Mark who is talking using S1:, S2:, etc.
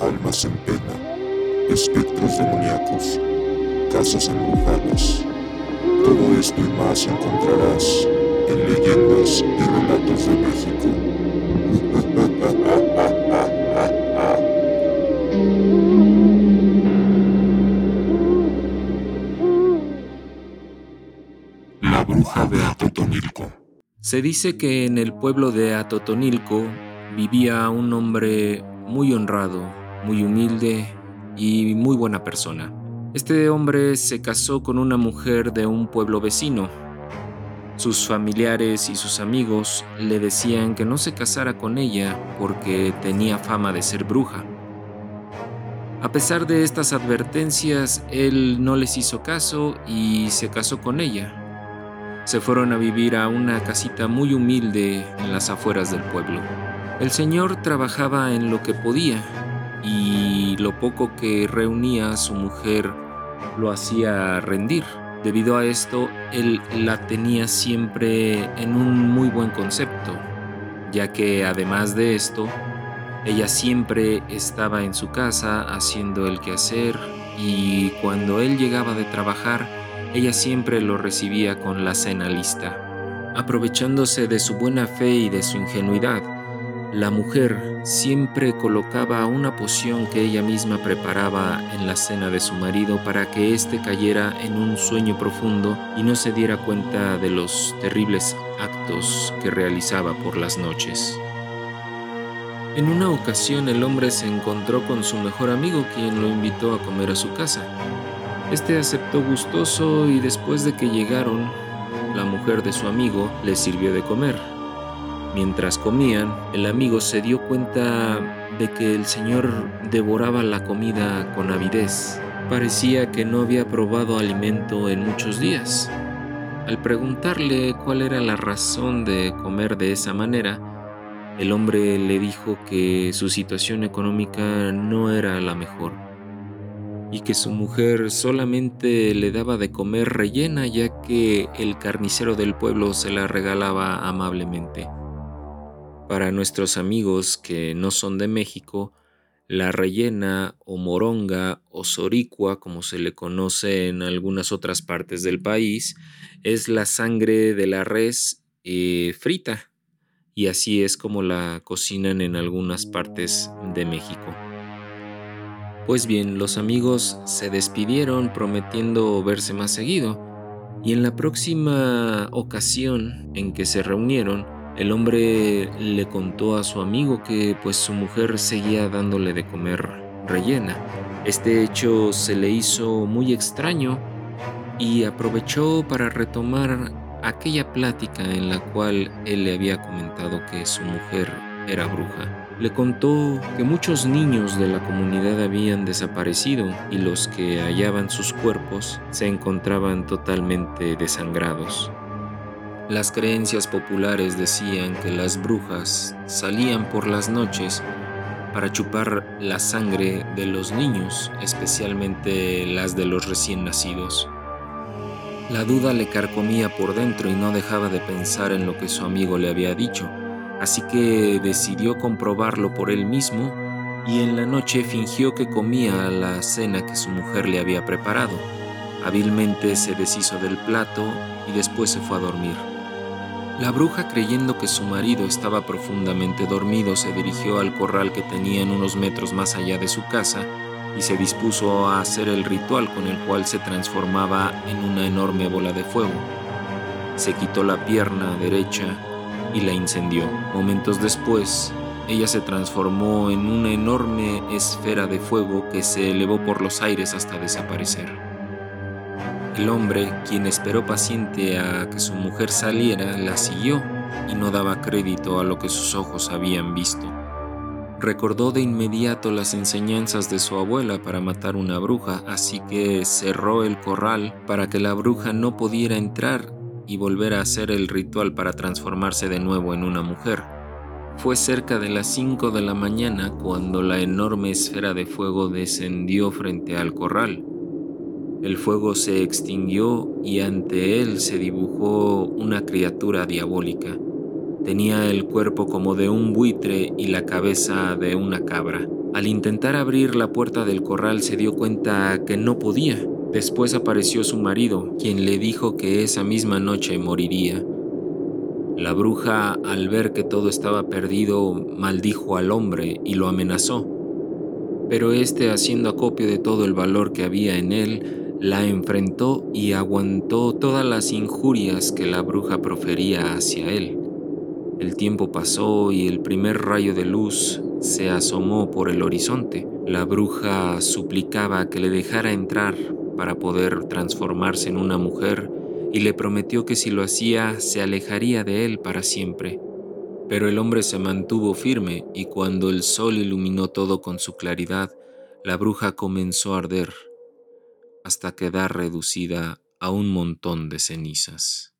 S1: almas en pena, espectros demoníacos, casas embrujadas. Todo esto y más encontrarás en Leyendas y Relatos de México. La bruja de Atotonilco.
S2: Se dice que en el pueblo de Atotonilco vivía un hombre muy honrado, muy humilde y muy buena persona. Este hombre se casó con una mujer de un pueblo vecino. Sus familiares y sus amigos le decían que no se casara con ella porque tenía fama de ser bruja. A pesar de estas advertencias, él no les hizo caso y se casó con ella. Se fueron a vivir a una casita muy humilde en las afueras del pueblo. El señor trabajaba en lo que podía y lo poco que reunía su mujer lo hacía rendir. Debido a esto, él la tenía siempre en un muy buen concepto, ya que además de esto, ella siempre estaba en su casa haciendo el quehacer y cuando él llegaba de trabajar, ella siempre lo recibía con la cena lista. Aprovechándose de su buena fe y de su ingenuidad, la mujer siempre colocaba una poción que ella misma preparaba en la cena de su marido para que éste cayera en un sueño profundo y no se diera cuenta de los terribles actos que realizaba por las noches. En una ocasión el hombre se encontró con su mejor amigo quien lo invitó a comer a su casa. Este aceptó gustoso y después de que llegaron, la mujer de su amigo le sirvió de comer. Mientras comían, el amigo se dio cuenta de que el señor devoraba la comida con avidez. Parecía que no había probado alimento en muchos días. Al preguntarle cuál era la razón de comer de esa manera, el hombre le dijo que su situación económica no era la mejor y que su mujer solamente le daba de comer rellena ya que el carnicero del pueblo se la regalaba amablemente. Para nuestros amigos que no son de México, la rellena o moronga o soricua, como se le conoce en algunas otras partes del país, es la sangre de la res eh, frita y así es como la cocinan en algunas partes de México. Pues bien, los amigos se despidieron prometiendo verse más seguido y en la próxima ocasión en que se reunieron, el hombre le contó a su amigo que pues su mujer seguía dándole de comer rellena. Este hecho se le hizo muy extraño y aprovechó para retomar aquella plática en la cual él le había comentado que su mujer era bruja. Le contó que muchos niños de la comunidad habían desaparecido y los que hallaban sus cuerpos se encontraban totalmente desangrados. Las creencias populares decían que las brujas salían por las noches para chupar la sangre de los niños, especialmente las de los recién nacidos. La duda le carcomía por dentro y no dejaba de pensar en lo que su amigo le había dicho, así que decidió comprobarlo por él mismo y en la noche fingió que comía la cena que su mujer le había preparado. Hábilmente se deshizo del plato y después se fue a dormir. La bruja, creyendo que su marido estaba profundamente dormido, se dirigió al corral que tenían unos metros más allá de su casa y se dispuso a hacer el ritual con el cual se transformaba en una enorme bola de fuego. Se quitó la pierna derecha y la incendió. Momentos después, ella se transformó en una enorme esfera de fuego que se elevó por los aires hasta desaparecer. El hombre, quien esperó paciente a que su mujer saliera, la siguió y no daba crédito a lo que sus ojos habían visto. Recordó de inmediato las enseñanzas de su abuela para matar una bruja, así que cerró el corral para que la bruja no pudiera entrar y volver a hacer el ritual para transformarse de nuevo en una mujer. Fue cerca de las 5 de la mañana cuando la enorme esfera de fuego descendió frente al corral. El fuego se extinguió y ante él se dibujó una criatura diabólica. Tenía el cuerpo como de un buitre y la cabeza de una cabra. Al intentar abrir la puerta del corral se dio cuenta que no podía. Después apareció su marido, quien le dijo que esa misma noche moriría. La bruja, al ver que todo estaba perdido, maldijo al hombre y lo amenazó. Pero éste, haciendo acopio de todo el valor que había en él, la enfrentó y aguantó todas las injurias que la bruja profería hacia él. El tiempo pasó y el primer rayo de luz se asomó por el horizonte. La bruja suplicaba que le dejara entrar para poder transformarse en una mujer y le prometió que si lo hacía se alejaría de él para siempre. Pero el hombre se mantuvo firme y cuando el sol iluminó todo con su claridad, la bruja comenzó a arder hasta quedar reducida a un montón de cenizas.